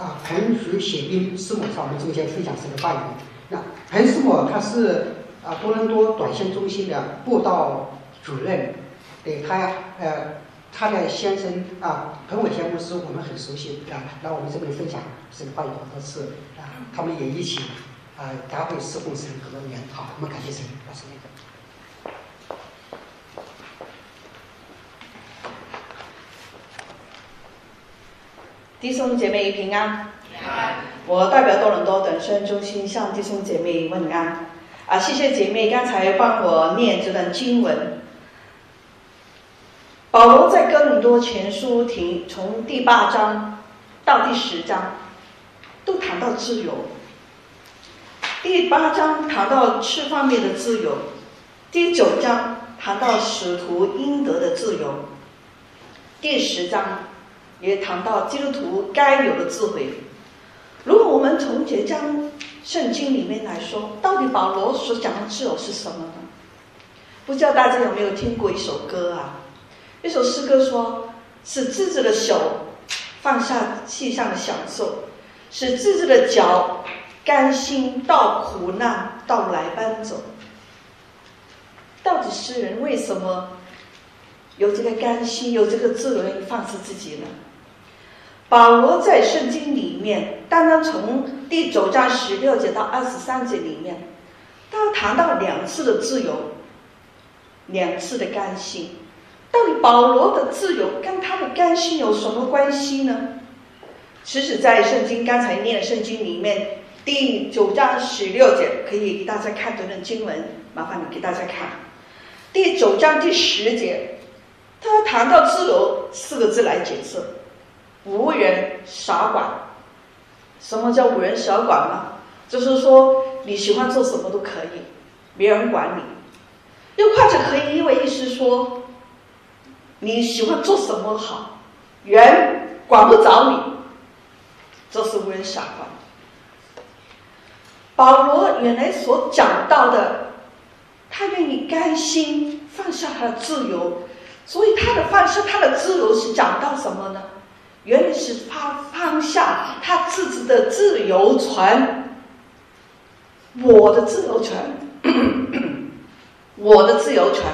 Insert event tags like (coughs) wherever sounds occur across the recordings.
啊，彭徐写兵师母在我们中间分享神的话语。那彭师母他是啊多伦多短线中心的布道主任，对他呃他的先生啊彭伟先生我们很熟悉啊，来我们这边分享神的话语好多次啊，他们也一起啊大会侍奉神很多年。好，我们感谢神，老师。弟兄姐妹平安，我代表多伦多短宣中心向弟兄姐妹问安。啊，谢谢姐妹刚才帮我念这段经文。保罗在哥林多前书停从第八章到第十章，都谈到自由。第八章谈到吃方面的自由，第九章谈到使徒应得的自由，第十章。也谈到基督徒该有的智慧。如果我们从这章圣经里面来说，到底保罗所讲的自由是什么呢？不知道大家有没有听过一首歌啊？一首诗歌说：“使自己的手放下世上的享受，使自己的脚甘心到苦难到来搬走。”到底诗人为什么有这个甘心，有这个自由，放弃自己呢？保罗在圣经里面，单单从第九章十六节到二十三节里面，他谈到两次的自由，两次的甘心。到底保罗的自由跟他的甘心有什么关系呢？其实，在圣经刚才念的圣经里面，第九章十六节可以给大家看这段经文，麻烦你给大家看。第九章第十节，他谈到自由四个字来解释。无人少管，什么叫无人少管呢？就是说你喜欢做什么都可以，没人管你。又或者可以因为意思说，你喜欢做什么好，人管不着你，这是无人傻管。保罗原来所讲到的，他愿意甘心放下他的自由，所以他的放下他的自由是讲到什么呢？原来是他放下他自己的自由权，我的自由权，我的自由权，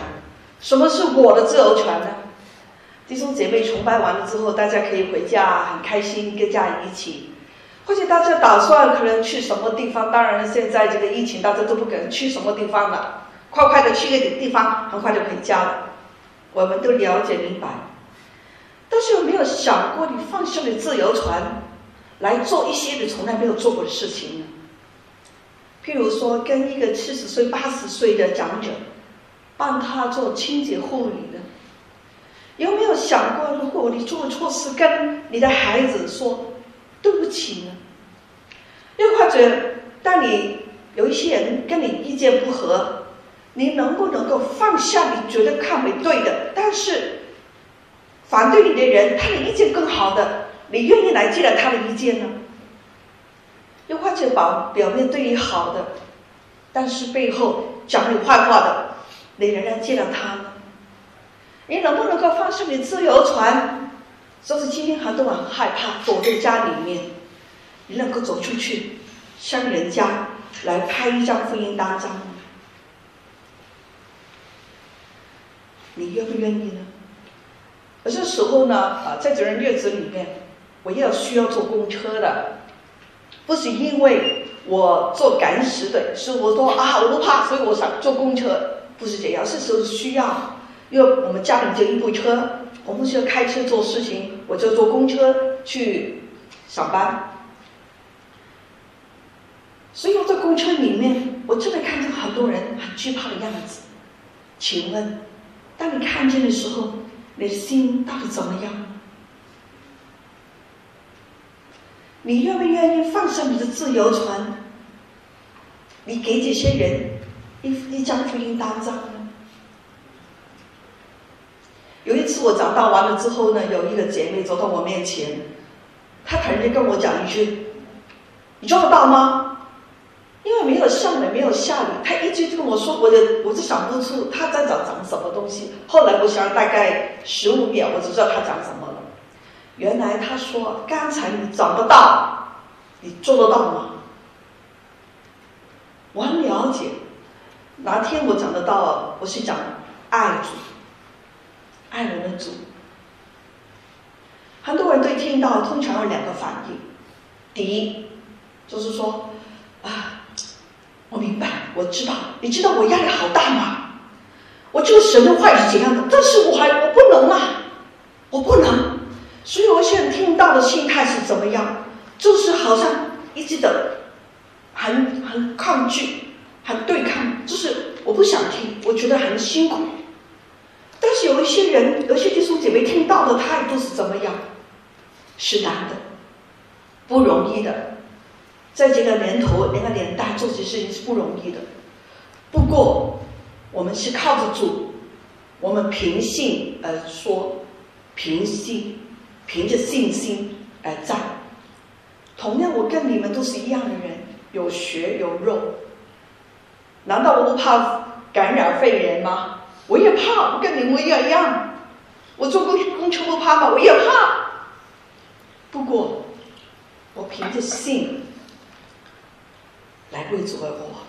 什么是我的自由权呢？弟兄姐妹崇拜完了之后，大家可以回家，很开心，跟家人一起。或者大家打算可能去什么地方？当然，现在这个疫情，大家都不可能去什么地方了，快快的去一个地方，很快就回家了。我们都了解明白。但是有没有想过，你放下了自由权，来做一些你从来没有做过的事情呢？譬如说，跟一个七十岁、八十岁的长者，帮他做清洁护理的，有没有想过，如果你做错事，跟你的孩子说对不起呢？又或者，当你有一些人跟你意见不合，你能不能够放下你觉得看为对的，但是，反对你的人，他的意见更好的，你愿意来接纳他的意见呢？又或者把表面对你好的，但是背后讲你坏话的，你仍然接纳他？你能不能够放下你自由权？就是今天很多人害怕躲在家里面，你能够走出去，向人家来拍一张福音单张？你愿不愿意呢？有些时候呢，啊，在这段日子里面，我也要需要坐公车的，不是因为我做赶时的，是我说啊，我不怕，所以我想坐公车，不是这样，是时候需要，因为我们家里就一部车，我不需要开车做事情，我就坐公车去上班。所以我在公车里面，我真的看见很多人很惧怕的样子。请问，当你看见的时候，你的心到底怎么样？你愿不愿意放下你的自由权？你给这些人一一张福音单张呢？有一次我讲道完了之后呢，有一个姐妹走到我面前，她突然间跟我讲一句：“你做得到吗？”因为没有上来，没有下雨，他一直跟我说，我就我就想不出他在讲讲什么东西。后来我想大概十五秒，我就知道他讲什么了。原来他说刚才你找得到，你做得到吗？我很了解，哪天我讲得到，我是讲爱主，爱人的主。很多人对听到通常有两个反应，第一就是说啊，我明白，我知道，你知道我压力好大吗？我这个神的话是怎样的？但是我还我不能啊，我不能。所以我现在听到的心态是怎么样？就是好像一直的。很很抗拒，很对抗，就是我不想听，我觉得很辛苦。但是有一些人，有些弟兄姐妹听到的态度是怎么样？是难的，不容易的，在这个年头、那个年代做这些事情是不容易的。不过，我们是靠着主，我们凭信而说，凭信，凭着信心而战。同样，我跟你们都是一样的人。有血有肉，难道我不怕感染肺炎吗？我也怕，我跟你们一样一样。我坐公公车不怕吗？我也怕。不过，我凭着信来为主而活，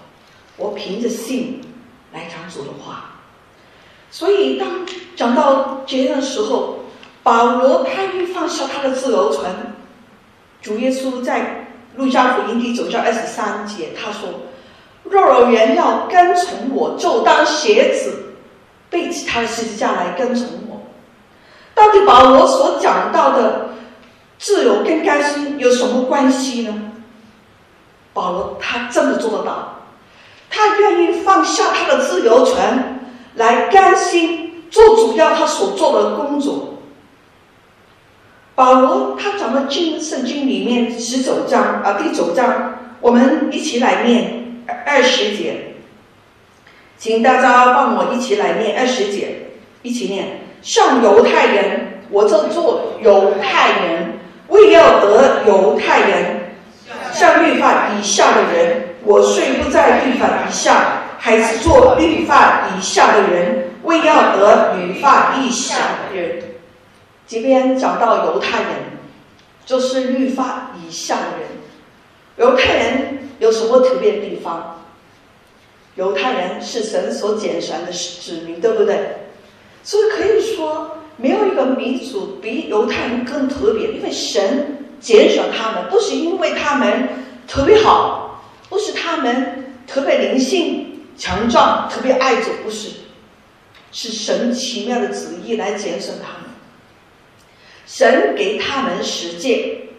我凭着信来讲主的话。所以，当讲到这样的时候，保罗他愿意放下他的自由权，主耶稣在。路加福音第九章二十三节，他说：“若有人要跟从我，就当鞋子，背起他的十字架来跟从我。”到底保罗所讲到的自由跟甘心有什么关系呢？保罗他真的做得到，他愿意放下他的自由权，来甘心做主要他所做的工作。保罗他讲的经圣经里面十九章啊，第九章，我们一起来念二十节，请大家帮我一起来念二十节，一起念。像犹太人，我就做犹太人，为要得犹太人；像律法以下的人，我虽不在律法以下，还是做律法以下的人，为要得律法以下的人。即便讲到犹太人，就是律法以下的人。犹太人有什么特别的地方？犹太人是神所拣选的子民，对不对？所以可以说，没有一个民族比犹太人更特别，因为神拣选他们，不是因为他们特别好，不是他们特别灵性强壮、特别爱主，不是，是神奇妙的旨意来拣选他们。神给他们十诫，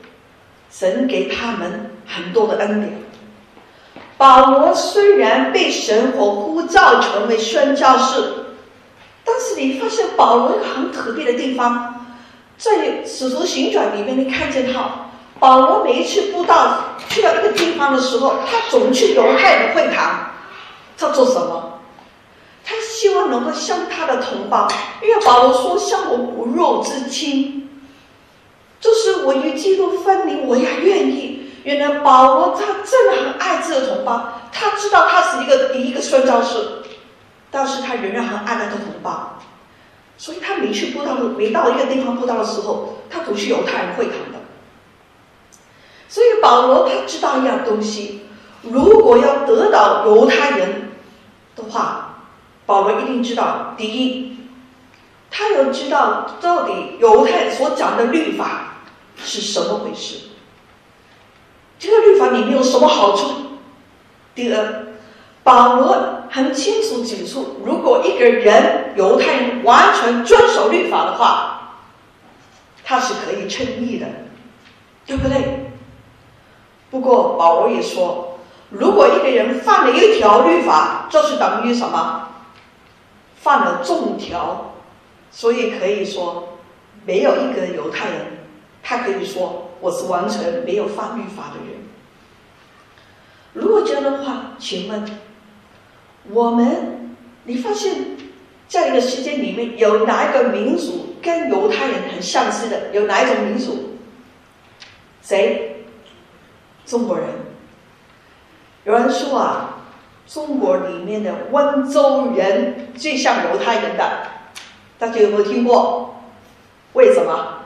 神给他们很多的恩典。保罗虽然被神所呼召成为宣教士，但是你发现保罗有很特别的地方，在使徒行传里面你看见他，保罗每一次布道去到一个地方的时候，他总去犹太人会堂，他做什么？他希望能够向他的同胞，因为保罗说：“像我骨肉之亲。”就是我与基督分离，我也愿意。原来保罗他真的很爱这个同胞，他知道他是一个第一个宣教士，但是他仍然很爱他的同胞，所以他每去布道，每到一个地方布道的时候，他都去犹太人会堂的。所以保罗他知道一样东西，如果要得到犹太人的话，保罗一定知道，第一，他要知道到底犹太所讲的律法。是什么回事？这个律法里面有什么好处？第二，保罗很清楚指出，如果一个人犹太人完全遵守律法的话，他是可以称义的，对不对？不过保罗也说，如果一个人犯了一条律法，就是等于什么？犯了众条，所以可以说，没有一个犹太人。他可以说我是完全没有犯律法的人。如果这样的话，请问我们，你发现在一个时间里面有哪一个民族跟犹太人很相似的？有哪一种民族？谁？中国人。有人说啊，中国里面的温州人最像犹太人的，大家有没有听过？为什么？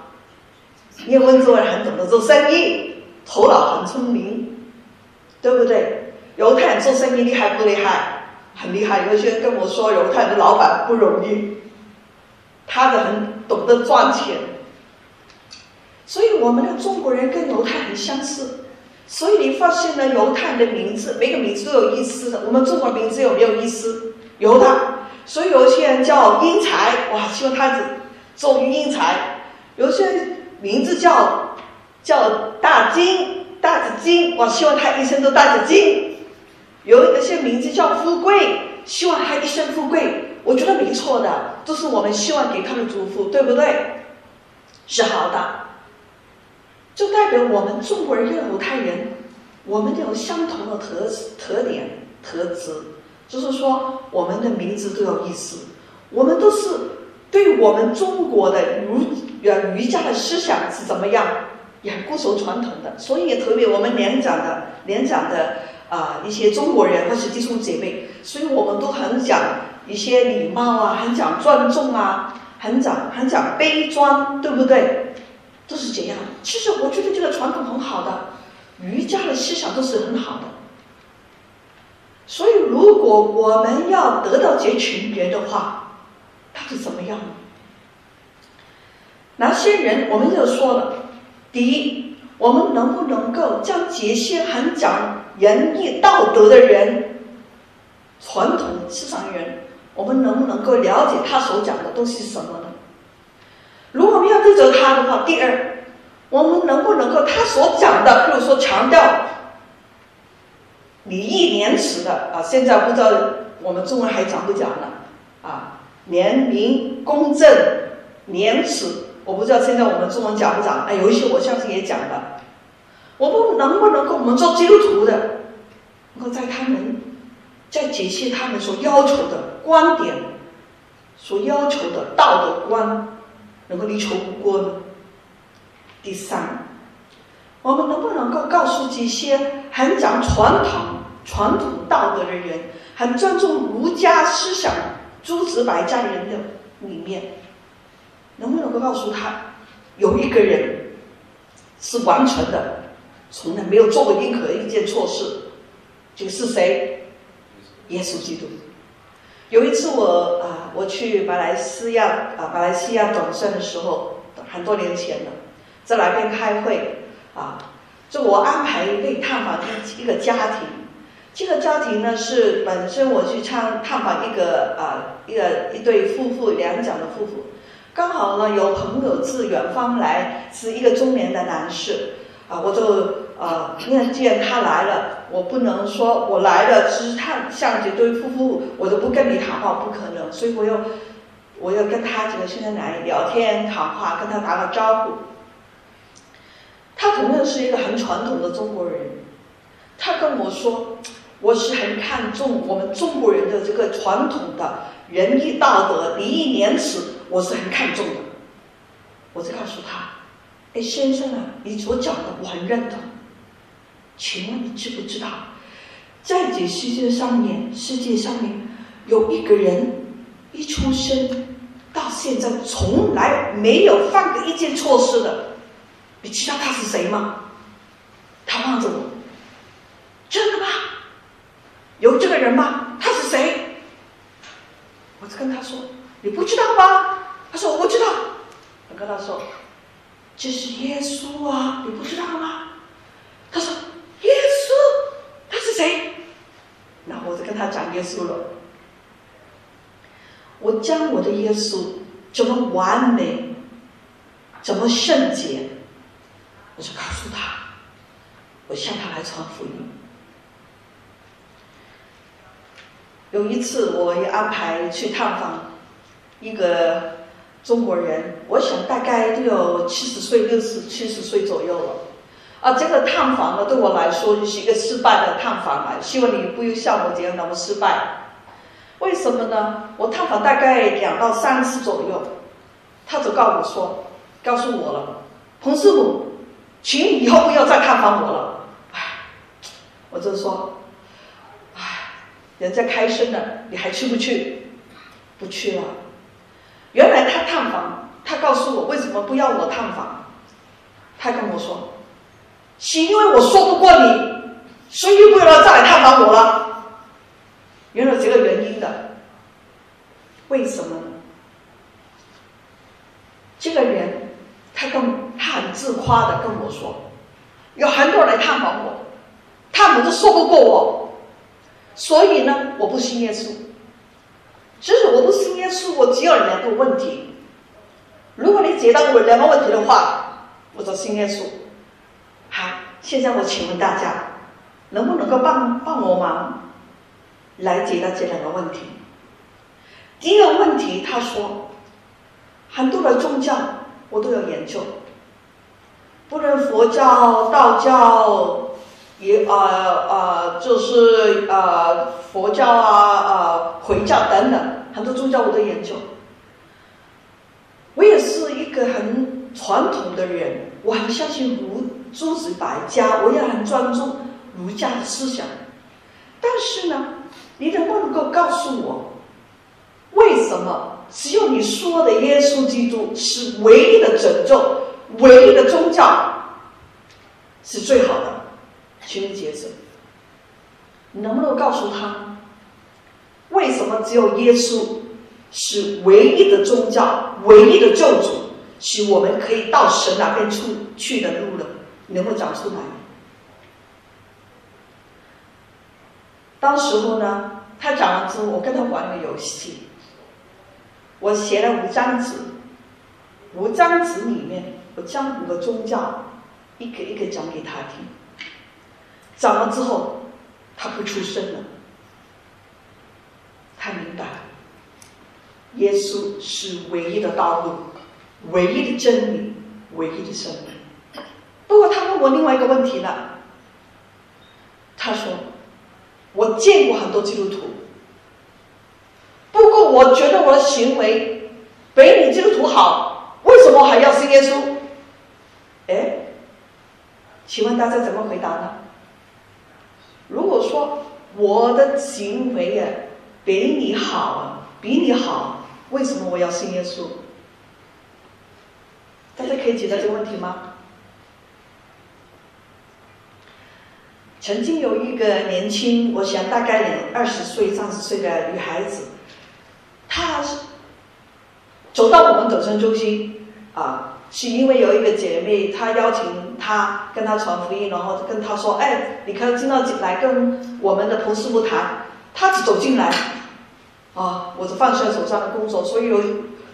因为温州人很懂得做生意，头脑很聪明，对不对？犹太人做生意厉害不厉害？很厉害。有些人跟我说，犹太人的老板不容易，他的很懂得赚钱。所以我们的中国人跟犹太很相似。所以你发现呢，犹太人的名字每个名字都有意思的。我们中国名字有没有意思？犹太。所以有些人叫英才，哇，希望他做英才。有些人名字叫叫大金，大紫金，我希望他一生都大紫金。有一些名字叫富贵，希望他一生富贵。我觉得没错的，都是我们希望给他的祝福，对不对？是好的，就代表我们中国人跟犹太人，我们有相同的特特点特质，就是说我们的名字都有意思，我们都是对我们中国的儒。儒儒家的思想是怎么样，也固守传统的，所以也特别我们年长的年长的啊、一些中国人或是弟兄姐妹，所以我们都很讲一些礼貌啊，很讲尊重啊，很讲很讲悲庄，对不对？都是这样。其实我觉得这个传统很好的，儒家的思想都是很好的。所以如果我们要得到这群人的话，他是怎么样？哪些人？我们就说了，第一，我们能不能够将这些很讲仁义道德的人、传统思想人，我们能不能够了解他所讲的东西是什么呢？如果我们要对着他的话，第二，我们能不能够他所讲的，比如说强调礼义廉耻的啊，现在不知道我们中文还讲不讲了啊？廉明公正廉耻。我不知道现在我们中文讲不讲？哎，有一些我相信也讲了。我们能不能够我们做基督徒的，能够在他们在解析他们所要求的观点，所要求的道德观，能够力求不过呢？第三，我们能不能够告诉这些很讲传统、传统道德的人，很尊重儒家思想、诸子百家人的里面？能不能够告诉他，有一个人是完全的，从来没有做过任何一件错事，就是谁？耶稣基督。有一次我啊，我去马来西亚啊，马来西亚短宣的时候，很多年前了，在那边开会啊，就我安排可以探访一一个家庭，这个家庭呢是本身我去参探访一个啊一个一对夫妇，两讲的夫妇。刚好呢，有朋友自远方来，是一个中年的男士，啊，我就啊，因为既然他来了，我不能说我来了，只是他像这对夫妇，我都不跟你谈话，不可能，所以我要我要跟他这个先生来聊天谈话，跟他打个招呼。他同样是一个很传统的中国人，他跟我说，我是很看重我们中国人的这个传统的仁义道德、礼义廉耻。我是很看重的，我就告诉他：“哎，先生啊，你所讲的我很认同。请问你知不知道，在这世界上面，世界上面有一个人一出生到现在从来没有犯过一件错事的，你知道他是谁吗？”他望着我：“真的吗？有这个人吗？他是谁？”我就跟他说：“你不知道吗？”他说：“我不知道。”我跟他说：“这是耶稣啊，你不知道吗？”他说：“耶稣，他是谁？”那我就跟他讲耶稣了。我将我的耶稣怎么完美，怎么圣洁，我就告诉他，我向他来传福音。有一次，我也安排去探访一个。中国人，我想大概都有七十岁、六十、七十岁左右了。啊，这个探访呢，对我来说就是一个失败的探访了。希望你不要像我这样那么失败。为什么呢？我探访大概两到三次左右，他就告诉我说，告诉我了，彭师傅，请以后不要再探访我了。唉，我就说，唉，人家开声了，你还去不去？不去了。原来他探访，他告诉我为什么不要我探访，他跟我说，是因为我说不过你，所以不要再来探访我了。原来这个原因的，为什么呢？这个人，他跟他很自夸的跟我说，有很多人来探访我，他们都说不过我，所以呢，我不信耶稣。其实我不信耶稣，我只有两个问题。如果你解答我两个问题的话，我就信耶稣。好，现在我请问大家，能不能够帮帮我忙来解答这两个问题？第一个问题，他说，很多的宗教我都有研究，不论佛教、道教。也呃呃，就是呃佛教啊、呃回教等等，很多宗教我都研究。我也是一个很传统的人，我很相信儒诸子百家，我也很尊重儒家的思想。但是呢，你能不能够告诉我，为什么只有你说的耶稣基督是唯一的拯救、唯一的宗教，是最好的？请你解释，你能不能告诉他，为什么只有耶稣是唯一的宗教、唯一的救主，是我们可以到神那边出去的路呢？你能不能讲出来？当时候呢，他讲了之后，我跟他玩个游戏，我写了五张纸，五张纸里面，我将五个宗教一个一个讲给他听。长了之后，他会出声了。他明白，耶稣是唯一的道路，唯一的真理，唯一的生命。不过他问我另外一个问题了。他说：“我见过很多基督徒，不过我觉得我的行为比你基督徒好，为什么还要信耶稣？”哎，请问大家怎么回答呢？如果说我的行为啊比你好，比你好，为什么我要信耶稣？大家可以解答这个问题吗？曾经有一个年轻，我想大概二十岁、三十岁的女孩子，她走到我们抖森中心啊。是因为有一个姐妹，她邀请她跟她传福音，然后跟她说：“哎，你可以进到进来跟我们的彭师傅谈。”她只走进来，啊，我就放下手上的工作，所以有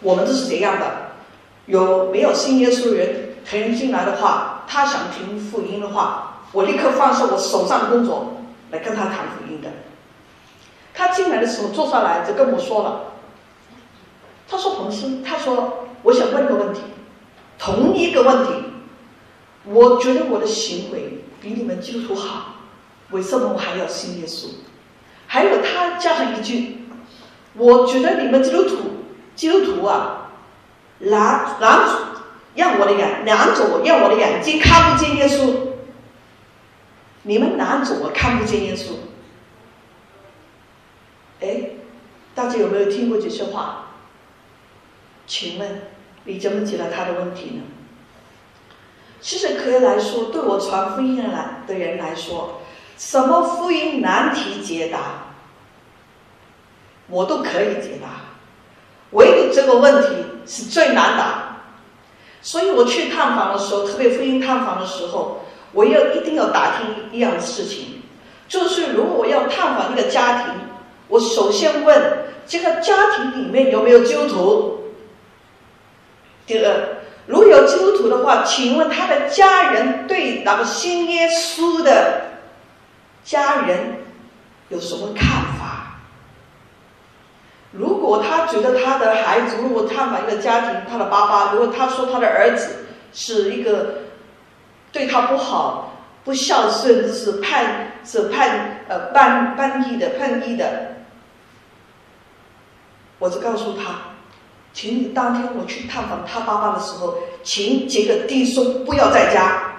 我们都是这样的。有没有信耶稣人可以进来的话，他想听福音的话，我立刻放下我手上的工作来跟他谈福音的。他进来的时候坐下来就跟我说了，他说：“彭师，他说我想问个问题。”同一个问题，我觉得我的行为比你们基督徒好，为什么我还要信耶稣？还有他加上一句，我觉得你们基督徒基督徒啊，拦拦住，让我的眼拦着我，让我的眼睛看不见耶稣。你们拦着我看不见耶稣。哎，大家有没有听过这些话？请问？你怎么解答他的问题呢？其实可以来说，对我传福音的来的人来说，什么福音难题解答，我都可以解答，唯独这个问题是最难答。所以我去探访的时候，特别福音探访的时候，我要一定要打听一样事情，就是如果我要探访一个家庭，我首先问这个家庭里面有没有基督徒。第二，如有基督徒的话，请问他的家人对那个信耶稣的家人有什么看法？如果他觉得他的孩子，如果探访一个家庭，他的爸爸，如果他说他的儿子是一个对他不好、不孝顺，是叛是叛呃叛叛逆的叛逆的，我就告诉他。请你当天我去探访他爸爸的时候，请几个弟兄不要在家。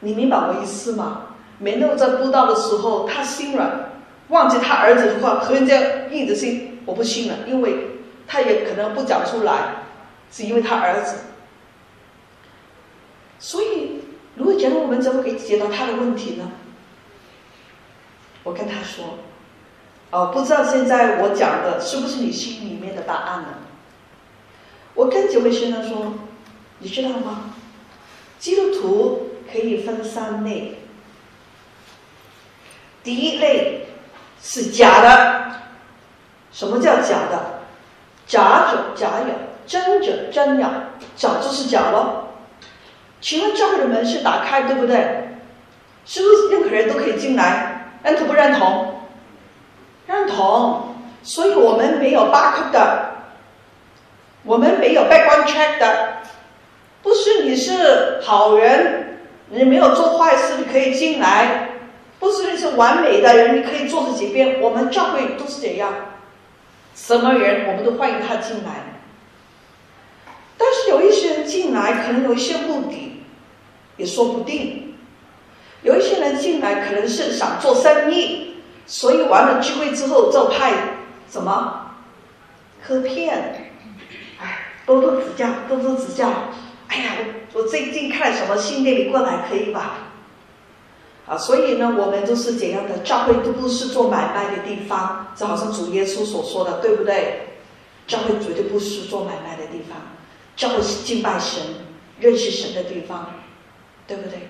你明白我意思吗？免得在布道的时候他心软，忘记他儿子的话，和人家硬着心，我不信了，因为他也可能不讲出来，是因为他儿子。所以，如果讲我们怎么可以解答他的问题呢？我跟他说：“哦，不知道现在我讲的是不是你心里面的答案呢？”我跟几位先生说：“你知道吗？基督徒可以分三类。第一类是假的。什么叫假的？假者假有，真者真有。假就是假喽。请问教会的门是打开，对不对？是不是任何人都可以进来？”认同不认同？认同，所以我们没有把控的，我们没有 background check 的，不是你是好人，你没有做坏事，你可以进来；不是你是完美的人，你可以坐这几边。我们教会都是这样，什么人我们都欢迎他进来。但是有一些人进来，可能有一些目的，也说不定。有一些人进来可能是想做生意，所以完了聚会之后就派什么喝片，哎，多多指教，多多指教。哎呀，我我最近看了什么新电影过来可以吧？啊，所以呢，我们都是怎样的，教会都不是做买卖的地方，就好像主耶稣所说的，对不对？教会绝对不是做买卖的地方，教会是敬拜神、认识神的地方，对不对？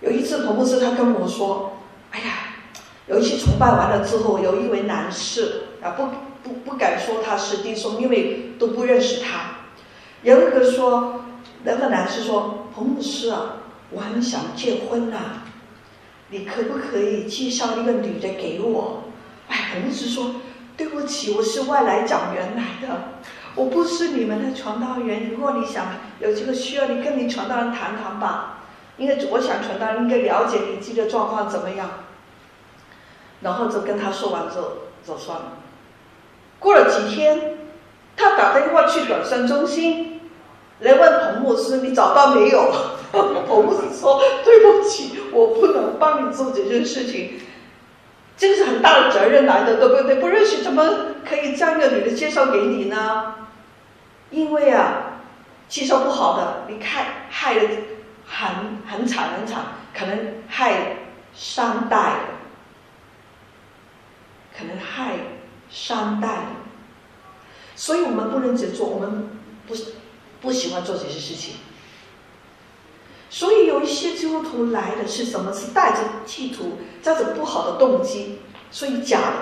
有一次，彭牧师他跟我说：“哎呀，有一次崇拜完了之后，有一位男士啊，不不不敢说他是弟兄，因为都不认识他。有一个说，那个男士说，彭牧师啊，我很想结婚呐，你可不可以介绍一个女的给我？”哎，彭牧师说：“对不起，我是外来讲员来的，我不是你们的传道员。如果你想有这个需要，你跟你传道人谈谈吧。”因为我想传道人应该了解你自己的状况怎么样，然后就跟他说完之后就算了。过了几天，他打电话去短信中心来问彭牧师：“你找到没有？” (laughs) 彭牧师说：“对不起，我不能帮你做这件事情，这个是很大的责任来的，对不对？不认识怎么可以将一个女的介绍给你呢？因为啊，介绍不好的，你看害了。”很很惨很惨，可能害三代，可能害三代，所以我们不能只做，我们不不喜欢做这些事情。所以有一些基督徒来的是什么？是带着企图，带着不好的动机，所以假的。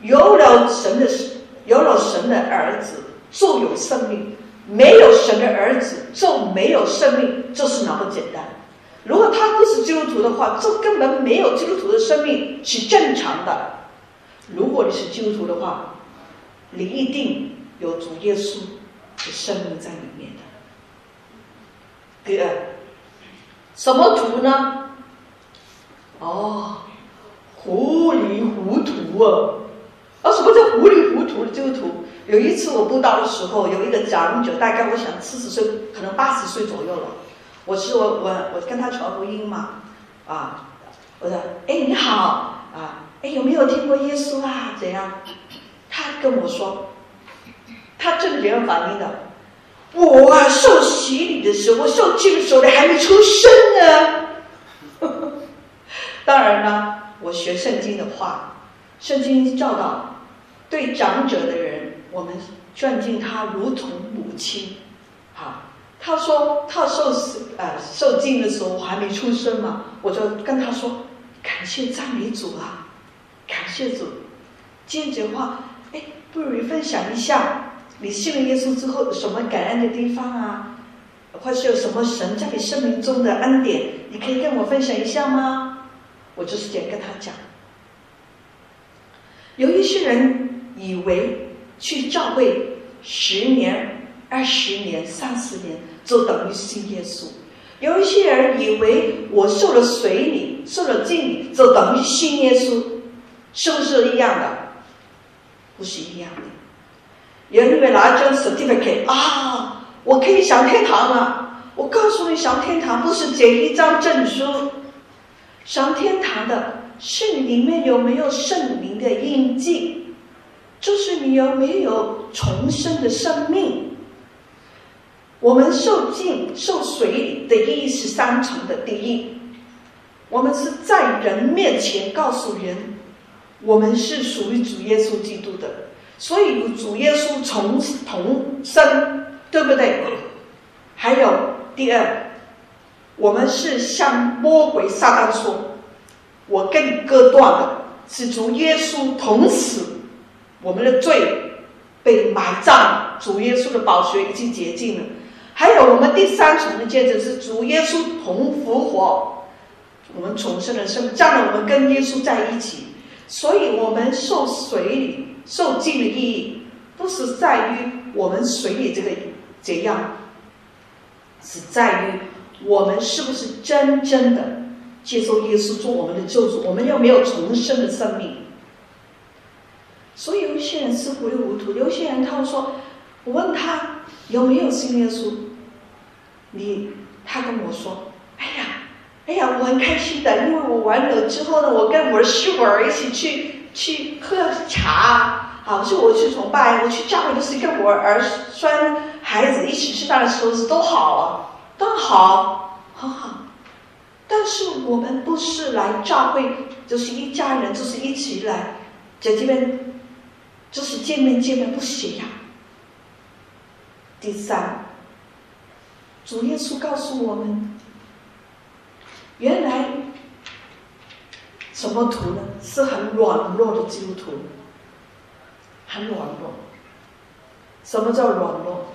有了神的，有了神的儿子，就有生命。没有神的儿子就没有生命，就是那么简单。如果他不是基督徒的话，这根本没有基督徒的生命是正常的。如果你是基督徒的话，你一定有主耶稣的生命在里面的。第二，什么图呢？哦，糊里糊涂啊！啊，什么叫糊里糊涂的基督徒？有一次我布道的时候，有一个长者，大概我想四十岁，可能八十岁左右了。我是我我我跟他传福音嘛，啊，我说，哎你好，啊，哎有没有听过耶稣啊？怎样？他跟我说，他正这样反应的，我啊受洗礼的时候，我受浸的时候，你还没出生呢。(laughs) 当然呢，我学圣经的话，圣经教导对长者的人。我们尊敬他如同母亲，好，他说他受死呃受浸的时候我还没出生嘛，我就跟他说感谢赞美主啊，感谢主。接着话，哎，不如分享一下你信了耶稣之后有什么感恩的地方啊，或是有什么神在你生命中的恩典，你可以跟我分享一下吗？我就是这样跟他讲。有一些人以为。去教会十年、二十年、三十年，就等于信耶稣。有一些人以为我受了水礼、受了浸礼，就等于信耶稣，是不是一样的？不是一样的。有人以为拿张 certificate 啊，我可以上天堂了。我告诉你，上天堂不是这一张证书，上天堂的是你里面有没有圣灵的印记。就是你有没有重生的生命？我们受浸受水礼的意义是三重的。第一，我们是在人面前告诉人，我们是属于主耶稣基督的，所以与主耶稣从同生，对不对？还有第二，我们是向魔鬼撒旦说，我跟你割断了，是主耶稣同死，我们的罪被埋葬，主耶稣的宝血已经洁净了。还有我们第三重的见证是主耶稣同复活，我们重生的生命，这样呢，我们跟耶稣在一起。所以，我们受水礼、受浸的意义，不是在于我们水里这个怎样，是在于我们是不是真正的接受耶稣做我们的救主，我们有没有重生的生命。所以，有些人是糊里糊涂，有些人他会说，我问他有没有信耶稣，你他跟我说，哎呀。哎呀，我很开心的，因为我完了之后呢，我跟我的媳妇儿一起去去喝茶，好，是我去崇拜，我去教会就是跟我儿孙孩子一起吃饭的时候是都好啊，都好，很好。但是我们不是来教会，就是一家人，就是一起来姐姐们，就是见面见面不行呀。第三，主耶稣告诉我们。原来什么徒呢？是很软弱的基督徒，很软弱。什么叫软弱？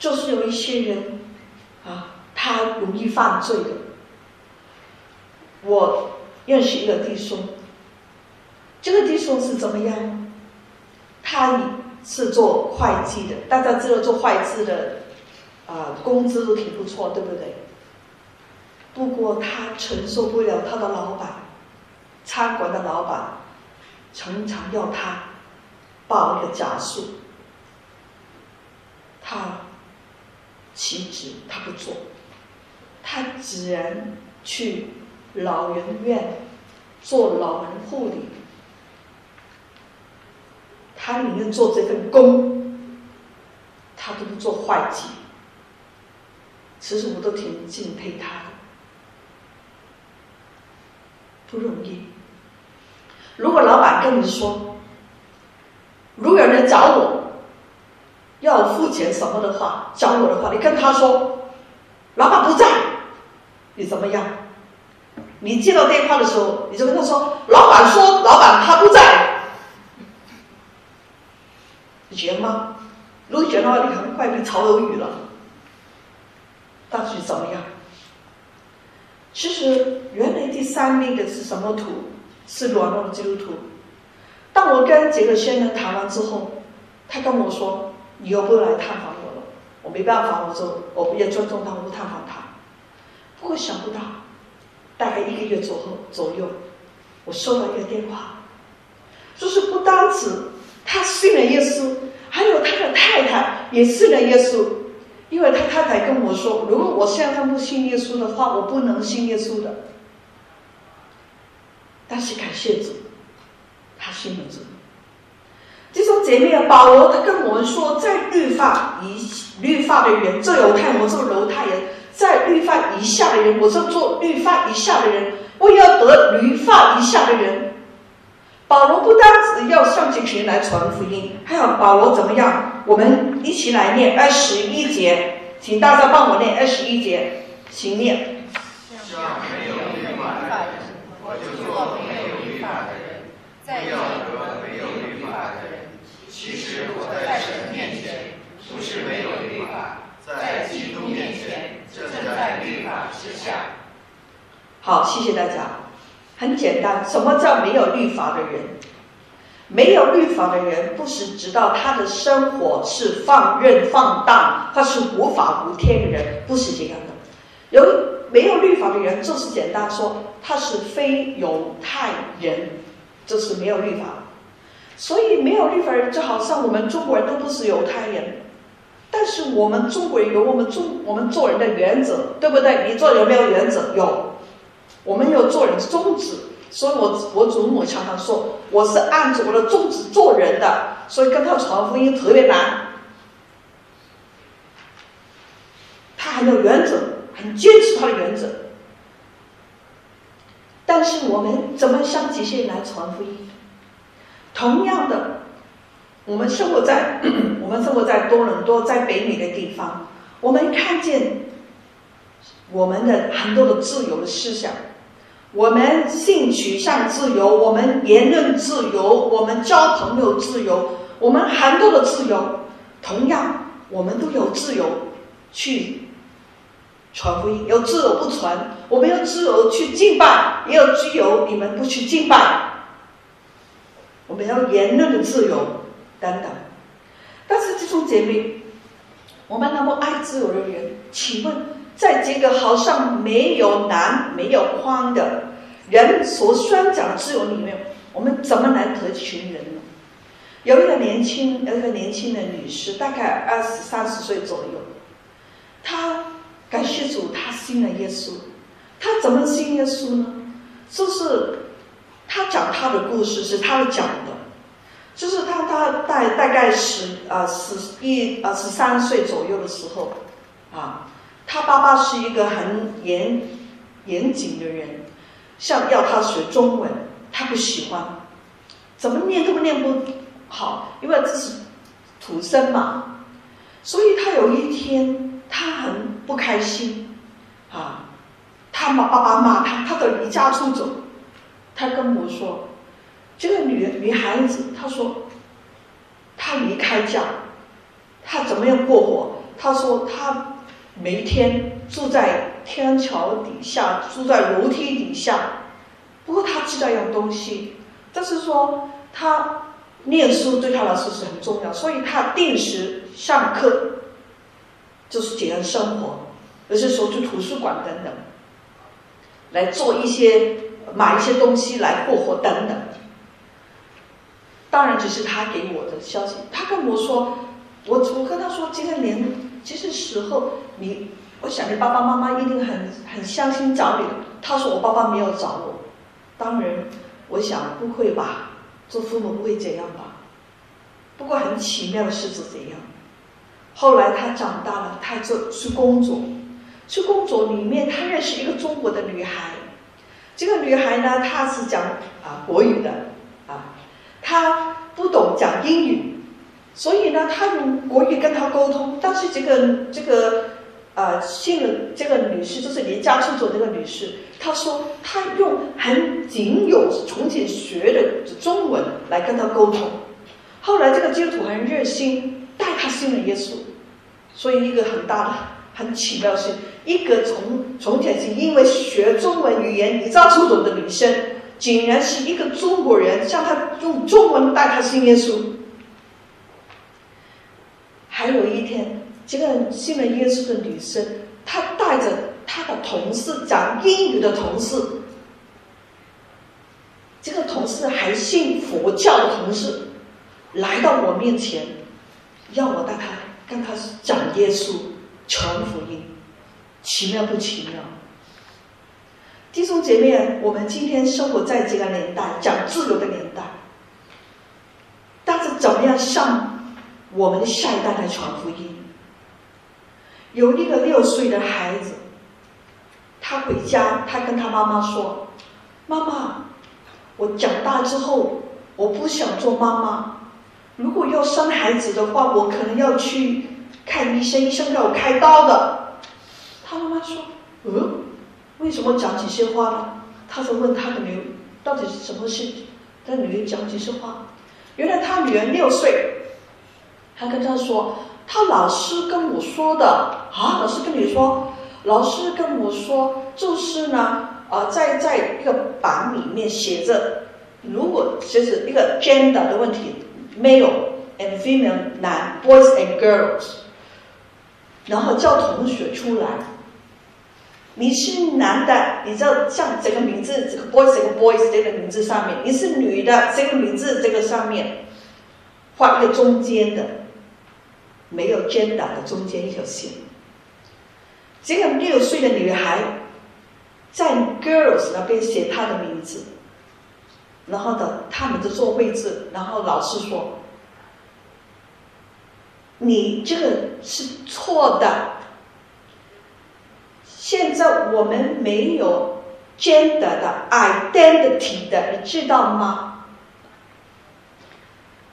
就是有一些人啊，他容易犯罪的。我认识一个弟兄，这个弟兄是怎么样？他是做会计的，大家知道做会计的啊，工资都挺不错，对不对？不过他承受不了他的老板，餐馆的老板，常常要他报一个假数，他辞职，他不做，他只能去老人院做老人护理，他宁愿做这份工，他都不做会计。其实我都挺敬佩他的。不容易。如果老板跟你说，如果有人找我，要付钱什么的话，找我的话，你跟他说，老板不在，你怎么样？你接到电话的时候，你就跟他说，老板说，老板他不在，你觉得吗？如果觉得的话，你很快被炒鱿鱼了。到底怎么样？其实，原来第三那个是什么土？是软弱的基督徒。当我跟这个先生谈完之后，他跟我说：“你又不来探访我了。”我没办法，我说我不也尊重他，我不探访他。不过想不到，大概一个月左后左右，我收到一个电话，就是不单止他信了耶稣，还有他的太太也信了耶稣。因为他太太跟我说，如果我现在不信耶稣的话，我不能信耶稣的。但是感谢主，他信了主。弟兄姐妹啊，保罗他跟我们说，在律法以律法的人，这犹太人，我做犹太人；在律法以下的人，我做做律法以下的人。我要得律法以下的人。保罗不单只要向这群人来传福音，还有保罗怎么样？我们一起来念二十一节，请大家帮我念二十一节，请念。像没有律法的人，我就做没有律法的人；再要得没有律法的人。其实我在神面前不是没有律法，在基督面前正在律法之下。好，谢谢大家。很简单，什么叫没有律法的人？没有律法的人，不是知道他的生活是放任放荡，他是无法无天的人，不是这样的。有没有律法的人，就是简单说，他是非犹太人，就是没有律法。所以没有律法人，就好像我们中国人都不是犹太人，但是我们中国人有我们中我们做人的原则，对不对？你做有没有原则？有，我们有做人的宗旨。所以我我祖母常常说，我是按着我的宗旨做人的，所以跟他传福音特别难。他很有原则，很坚持他的原则。但是我们怎么向这些人来传福音？同样的，我们生活在 (coughs) 我们生活在多伦多，在北美的地方，我们看见我们的很多的自由的思想，我们性取向自由，我们言论自由，我们交朋友自由，我们很多的自由。同样，我们都有自由去传福音，有自由不传。我们有自由去敬拜，也有自由你们不去敬拜。我们要言论的自由等等。但是弟兄姐妹，我们那么爱自由的人，请问，在这个好像没有难、没有宽的人所宣讲自由里面，我们怎么来得群人呢？有一个年轻，有一个年轻的女士，大概二十三十岁左右，她感谢主，她信了耶稣。她怎么信耶稣呢？就是她讲她的故事，是她讲的，就是她她大大概十啊十一啊十三岁左右的时候，啊，他爸爸是一个很严严谨的人，像要他学中文，他不喜欢，怎么念都念不。好，因为这是土生嘛，所以他有一天他很不开心，啊，他妈爸爸骂他，他都离家出走。他跟我说，这个女女孩子，他说，他离开家，他怎么样过活？他说他每一天住在天桥底下，住在楼梯底下。不过他知道一样东西，但是说他。念书对他来说是很重要，所以他定时上课，就是这样生活，而是说去图书馆等等，来做一些买一些东西来过活等等。当然，这是他给我的消息。他跟我说，我我跟他说，这个年其实时候，你我想你爸爸妈妈一定很很相信找你。他说我爸爸没有找我。当然，我想不会吧。做父母不会这样吧？不过很奇妙的事是怎样。后来他长大了，他就去工作，去工作里面，他认识一个中国的女孩。这个女孩呢，她是讲啊国语的啊，她不懂讲英语，所以呢，他用国语跟她沟通。但是这个这个。呃，信了这个女士，就是离家出走这个女士，她说她用很仅有从前学的中文来跟她沟通。后来这个基督徒很热心，带她信了耶稣。所以一个很大的、很奇妙是，一个从从前是因为学中文语言离家出走的女生，竟然是一个中国人，向她用中文带她信耶稣。还有一天。这个信了耶稣的女生，她带着她的同事讲英语的同事，这个同事还信佛教的同事，来到我面前，要我带他跟他讲耶稣，传福音，奇妙不奇妙？弟兄姐妹，我们今天生活在这个年代，讲自由的年代，但是怎么样向我们的下一代来传福音？有一个六岁的孩子，他回家，他跟他妈妈说：“妈妈，我长大之后，我不想做妈妈。如果要生孩子的话，我可能要去看医生，医生给我开刀的。”他妈妈说：“嗯，为什么讲这些话呢？”他就问他的女儿：“到底是什么事？”他女儿讲这些话，原来他女儿六岁，他跟他说。他老师跟我说的啊，老师跟你说，老师跟我说，就是呢，呃，在在一个板里面写着，如果就是一个 gender 的问题，male and female，男 boys and girls，然后叫同学出来，你是男的，你就像这个名字，这个 boys 这个 boys 这个名字上面，你是女的，这个名字这个上面画一个中间的。没有 gender 的中间一条线。这个六岁的女孩在 girls 那边写她的名字，然后的他们就坐位置，然后老师说：“你这个是错的，现在我们没有 gender 的 identity 的，你知道吗？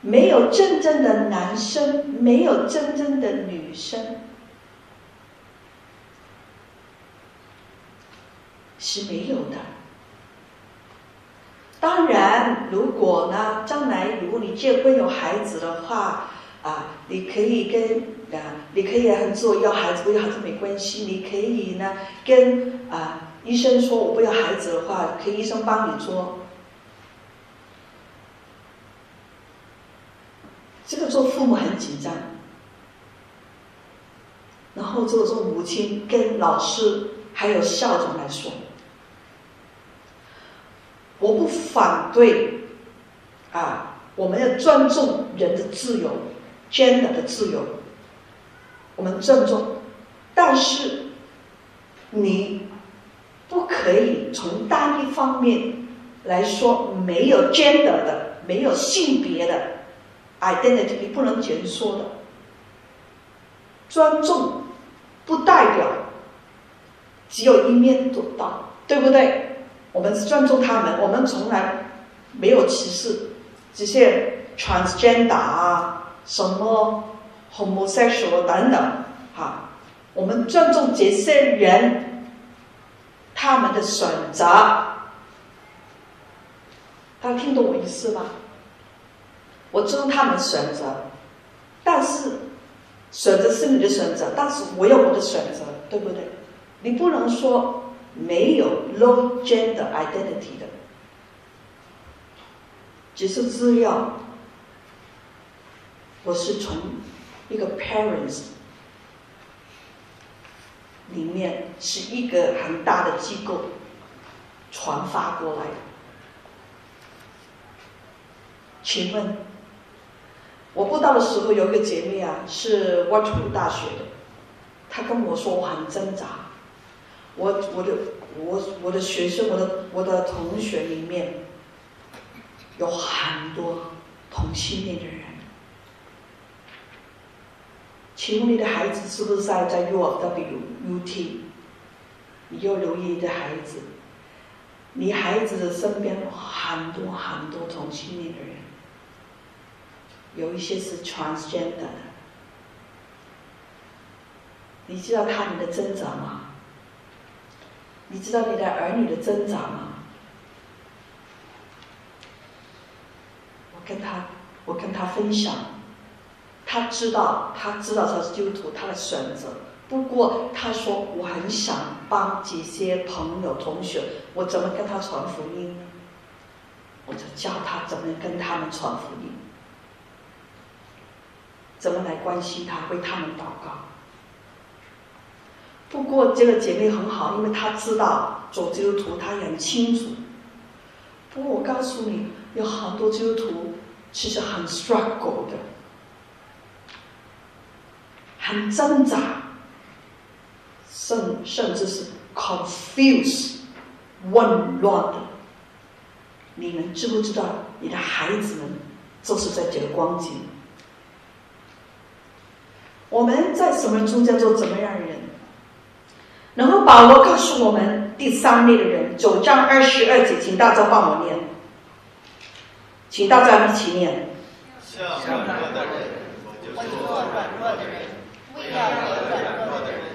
没有真正的男生，没有真正的女生，是没有的。当然，如果呢，将来如果你结婚有孩子的话，啊，你可以跟啊，你可以很自由要孩子，不要孩子没关系。你可以呢，跟啊医生说，我不要孩子的话，可以医生帮你做。这个做父母很紧张，然后这个做母亲跟老师还有校长来说。我不反对，啊，我们要尊重人的自由，gender 的自由，我们尊重，但是你不可以从单一方面来说没有 gender 的，没有性别的 identity，不能这样说的。尊重不代表只有一面倒，对不对？我们是尊重他们，我们从来没有歧视这些 transgender 啊，什么 homosexual 等等，哈，我们尊重这些人他们的选择。大家听懂我意思吗？我尊重他们的选择，但是选择是你的选择，但是我有我的选择，对不对？你不能说。没有 low gender identity 的，只是资料。我是从一个 parents 里面是一个很大的机构传发过来的。请问，我布道的时候有一个姐妹啊，是 Waterloo 大学的，她跟我说我很挣扎。我我的我我的学生，我的我的同学里面有很多同性恋的人，请问你的孩子是不是在在 U of W U T？你要留意你的孩子，你孩子的身边有很多很多同性恋的人，有一些是 transgender 的，你知道他们的挣扎吗？你知道你的儿女的挣扎吗？我跟他，我跟他分享，他知道，他知道他是基督徒，他的选择。不过他说，我很想帮这些朋友同学，我怎么跟他传福音呢？我就教他怎么跟他们传福音，怎么来关心他，为他们祷告。不过这个姐妹很好，因为她知道做基督徒，她也很清楚。不过我告诉你，有好多基督徒其实很 struggle 的，很挣扎，甚甚至是 confused、混乱的。你们知不知道，你的孩子们就是在这个光景？我们在什么中间做怎么样的人？然后保罗告诉我们第三类的人，九章二十二节，请大家帮我念，请大家一起念。像软弱的人，我就做软弱的人；为要得软弱的人，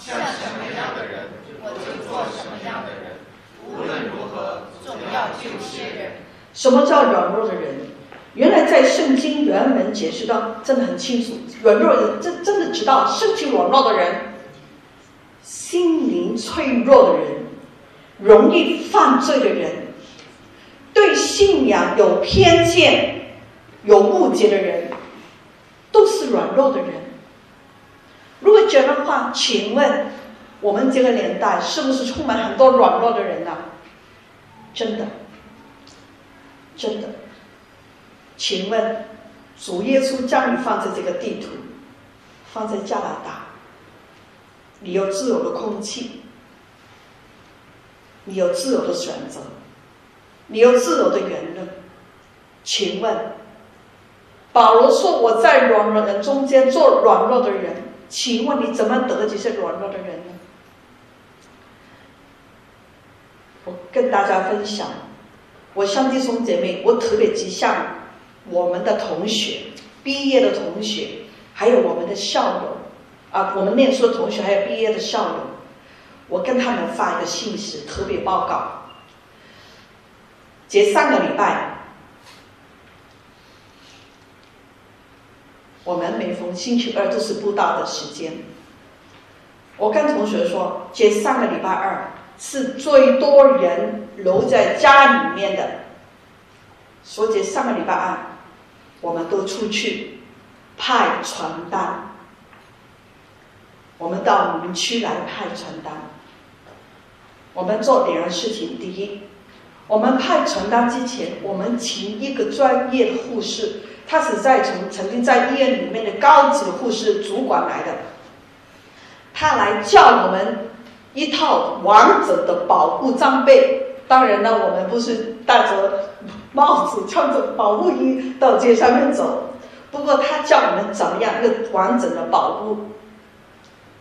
像什么样的人，我就做什么样的人。无论如何，总要救些人。什么叫软弱的人？原来在圣经原文解释到真的很清楚，软弱人真真的知道身体软弱的人。心灵脆弱的人，容易犯罪的人，对信仰有偏见、有误解的人，都是软弱的人。如果这样的话，请问我们这个年代是不是充满很多软弱的人呢？真的，真的。请问，主耶稣将你放在这个地图，放在加拿大。你有自由的空气，你有自由的选择，你有自由的言论。请问，保罗说我在软弱人中间做软弱的人，请问你怎么得这些软弱的人呢？我跟大家分享，我向弟兄姐妹，我特别记向我们的同学，毕业的同学，还有我们的校友，啊，我们念书的同学，还有毕业的校友，我跟他们发一个信息，特别报告。这三个礼拜，我们每逢星期二都是布道的时间。我跟同学说，这三个礼拜二是最多人留在家里面的。说这三个礼拜二，我们都出去派传单。我们到民区来派传单。我们做两样事情：第一，我们派传单之前，我们请一个专业的护士，他是在从曾经在医院里面的高级护士主管来的，他来教我们一套完整的保护装备。当然呢，我们不是带着帽子、穿着保护衣到街上面走，不过他教我们怎么样一个完整的保护。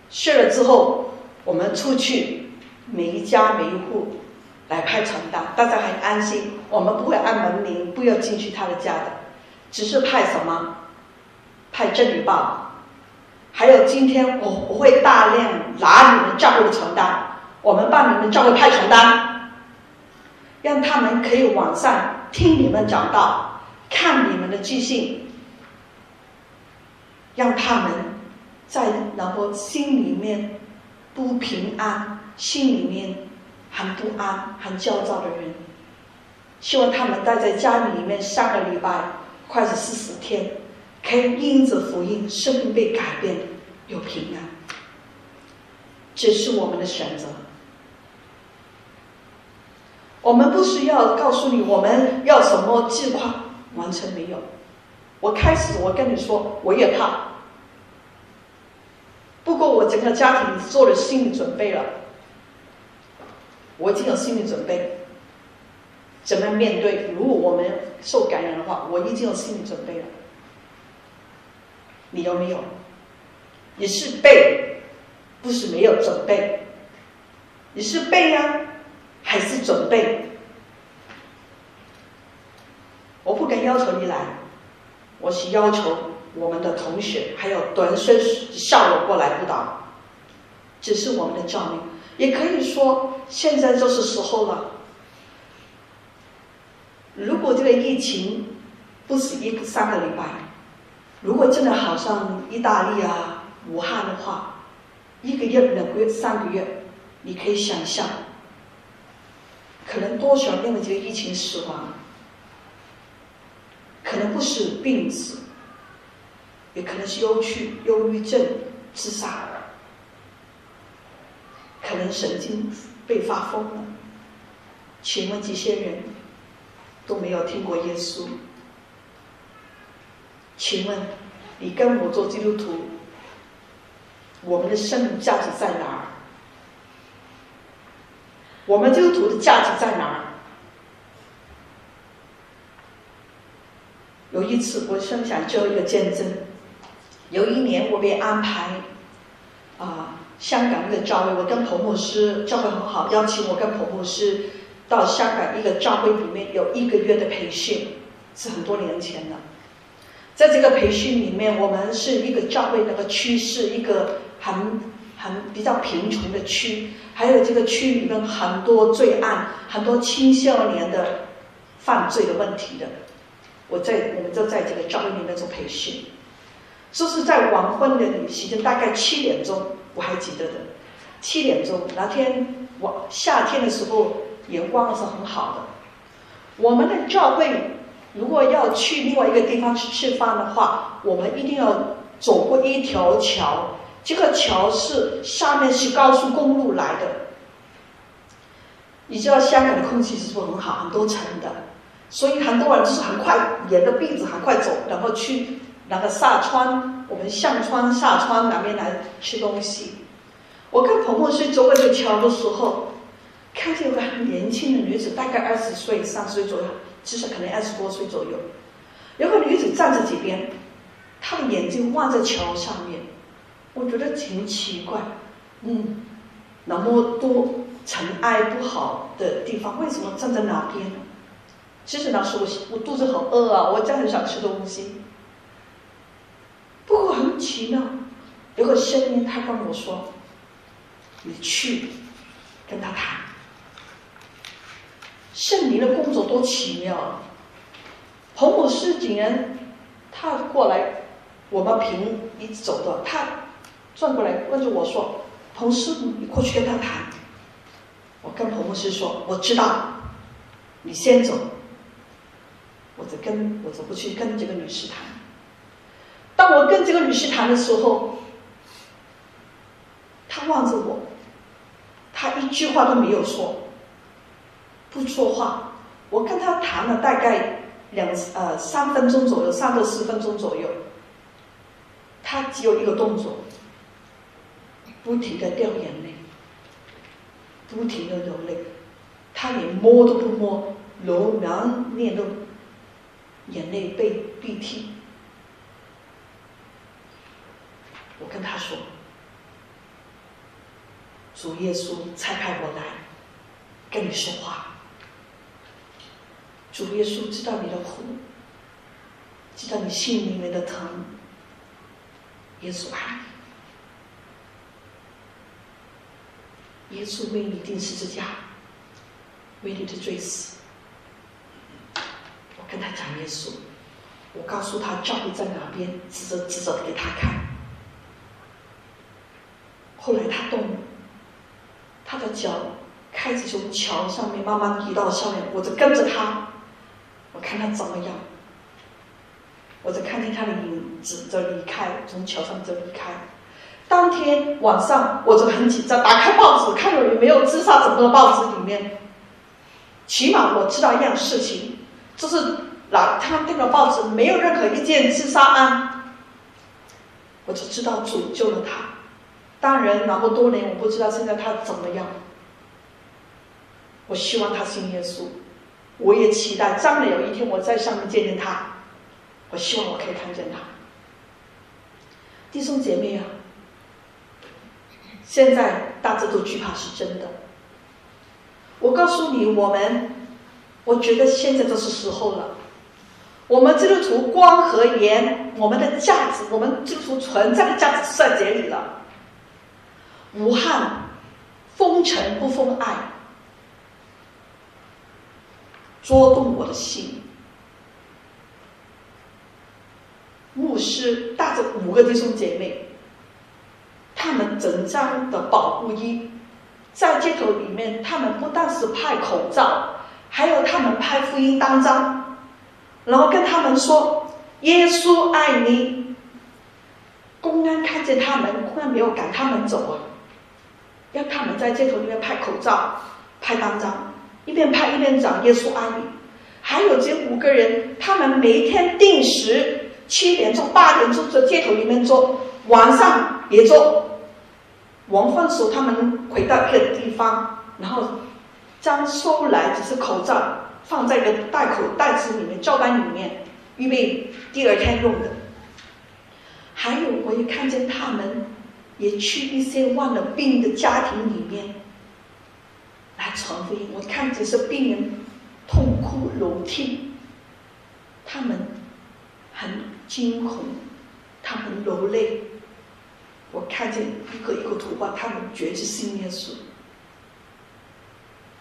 学了之后，我们出去每一家每一户。来派传单，大家很安心。我们不会按门铃，不要进去他的家的，只是派什么？派真理报。还有今天我我会大量拿你们教会的传单，我们帮你们教会派传单，让他们可以网上听你们讲道，看你们的记性，让他们在然后心里面不平安，心里面。很不安、很焦躁的人，希望他们待在家里面三个礼拜，快是四十天，可以因着福音，生命被改变，有平安。这是我们的选择。我们不需要告诉你我们要什么计划，完全没有。我开始我跟你说，我也怕，不过我整个家庭做了心理准备了。我已经有心理准备，怎么面对？如果我们受感染的话，我已经有心理准备了。你有没有？你是备，不是没有准备。你是备呀，还是准备？我不敢要求你来，我是要求我们的同学还有短宣校友过来辅导，这是我们的教育。也可以说，现在就是时候了。如果这个疫情不是一个三个礼拜，如果真的好像意大利啊、武汉的话，一个月、两个月、三个月，你可以想象，可能多少因为这个疫情死亡，可能不是病死，也可能是忧郁、忧郁症、自杀。可能神经被发疯了。请问这些人都没有听过耶稣？请问你跟我做基督徒，我们的生命价值在哪儿？我们基督徒的价值在哪儿？有一次，我想想做一个见证。有一年，我被安排啊。香港一个教会，我跟彭牧师教会很好，邀请我跟彭牧师到香港一个教会里面有一个月的培训，是很多年前的。在这个培训里面，我们是一个教会那个趋势一个很很比较贫穷的区，还有这个区里面很多罪案，很多青少年的犯罪的问题的。我在我们就在这个教会里面做培训，就是在黄昏的时间，大概七点钟。我还记得的，七点钟那天，我夏天的时候，阳光是很好的。我们的教会如果要去另外一个地方去吃饭的话，我们一定要走过一条桥，这个桥是下面是高速公路来的。你知道香港的空气是不是很好，很多尘的，所以很多人就是很快沿着鼻子很快走，然后去。那个沙川，我们上川、下川那边来吃东西。我跟彭牧师走过这桥的时候，看见有个很年轻的女子，大概二十岁、三十岁左右，至少可能二十多岁左右。有个女子站在这边，她的眼睛望在桥上面，我觉得挺奇怪。嗯，那么多尘埃不好的地方，为什么站在那边？其实那时候我我肚子好饿啊，我真的很想吃东西。不过很奇妙，有个声音他跟我说：“你去跟他谈。”圣灵的工作多奇妙啊！彭博士竟然他过来，我们平一直走的，他转过来问着我说：“彭师傅，你过去跟他谈。”我跟彭博士说：“我知道，你先走。”我就跟我走过去跟这个女士谈。当我跟这个女士谈的时候，她望着我，她一句话都没有说，不说话。我跟她谈了大概两呃三分钟左右，三到四分钟左右。她只有一个动作，不停的掉眼泪，不停的流泪，他连摸都不摸，流满脸都。眼泪被鼻涕，我跟他说：“主耶稣差派我来跟你说话。主耶稣知道你的苦，知道你心里面的疼。耶稣爱你，耶稣为你定十字架，为你的罪死。”我跟他讲耶稣，我告诉他教会在哪边，指着指着给他看。后来他动了，他的脚开始从桥上面慢慢移到上面，我就跟着他，我看他怎么样。我就看见他的影子就离开，从桥上就离开。当天晚上我就很紧张，打开报纸看有没有自杀，整个报纸里面，起码我知道一样事情。就是老他那个报纸没有任何一件自杀案，我就知道主救了他。当然然后多年，我不知道现在他怎么样。我希望他信耶稣，我也期待将来有一天我在上面见见他。我希望我可以看见他。弟兄姐妹啊，现在大家都惧怕是真的。我告诉你，我们。我觉得现在都是时候了。我们基督徒光和盐，我们的价值，我们基督徒存在的价值是在这里了。武汉，封城不封爱，捉动我的心。牧师带着五个弟兄姐妹，他们整张的保护衣，在街头里面，他们不但是派口罩。还有他们拍福音单张，然后跟他们说：“耶稣爱你。”公安看见他们，公安没有赶他们走啊，要他们在街头里面拍口罩、拍单张，一边拍一边讲“耶稣爱你”。还有这五个人，他们每天定时七点钟、八点钟在街头里面做，晚上也做。晚饭时，他们回到一个地方，然后。将收来只是口罩放在一个袋口袋子里面，胶袋里面，预备第二天用的。还有，我也看见他们也去一些患了病的家庭里面来传福音。我看这些病人痛哭流涕，他们很惊恐，他们流泪。我看见一个一个图画，他们绝志信耶稣。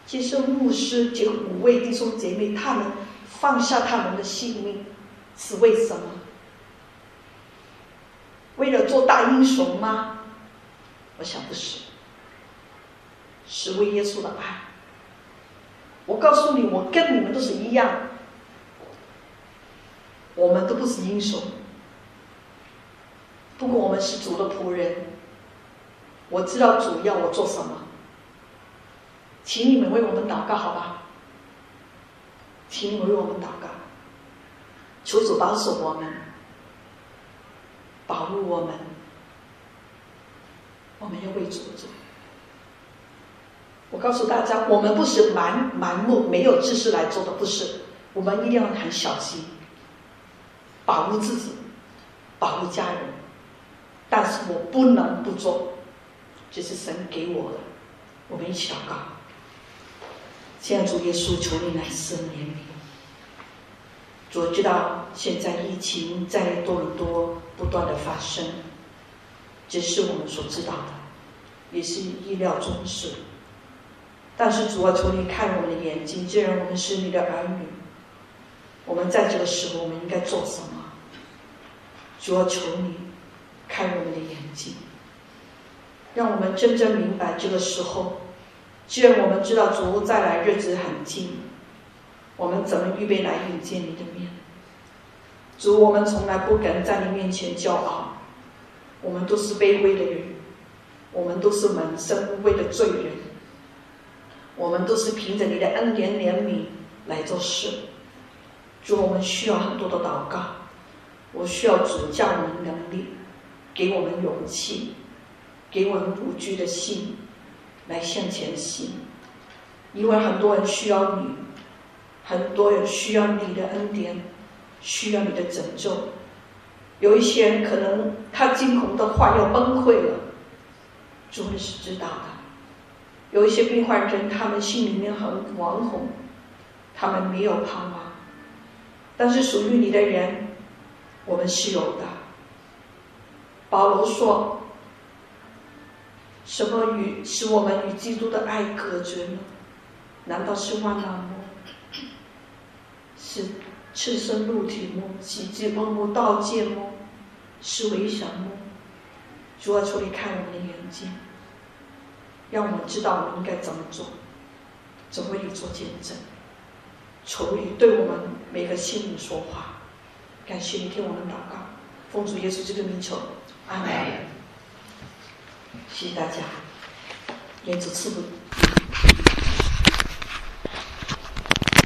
接受牧师这五位弟兄姐妹，他们放下他们的性命，是为什么？为了做大英雄吗？我想不是，是为耶稣的爱。我告诉你，我跟你们都是一样，我们都不是英雄，不过我们是主的仆人。我知道主要我做什么。请你们为我们祷告，好吧？请你们为我们祷告，求主保守我们，保护我们。我们要为主做。我告诉大家，我们不是盲盲目没有知识来做的，不是。我们一定要很小心，保护自己，保护家人。但是我不能不做，这是神给我的。我们一起祷告。现在主耶稣，求你来施怜悯。主知道现在疫情在多伦多不断的发生，这是我们所知道的，也是意料中事。但是主啊，求你看我们的眼睛，既然我们是你的儿女，我们在这个时候我们应该做什么？主啊，求你看我们的眼睛，让我们真正明白这个时候，既然我们知道主再来日子很近，我们怎么预备来迎接你的面？主，我们从来不敢在你面前骄傲，我们都是卑微的人，我们都是满身污秽的罪人。我们都是凭着你的恩典怜悯来做事，主，我们需要很多的祷告，我需要主教我们能力，给我们勇气，给我们无惧的心，来向前行。因为很多人需要你，很多人需要你的恩典，需要你的拯救。有一些人可能他惊恐的话要崩溃了，主你是知道的。有一些病患人，他们心里面很惶恐，他们没有盼望。但是属于你的人，我们是有的。保罗说：“什么与使我们与基督的爱隔绝呢？难道是万难吗？是赤身露体吗？岂是恶无盗窃吗？是危险吗？主啊，求你看我们的眼睛。”让我们知道我们应该怎么做，怎么去做见证。求你对我们每个心灵说话，感谢你听我们祷告，奉主耶稣基督的名求，阿门。谢谢大家，愿主赐福。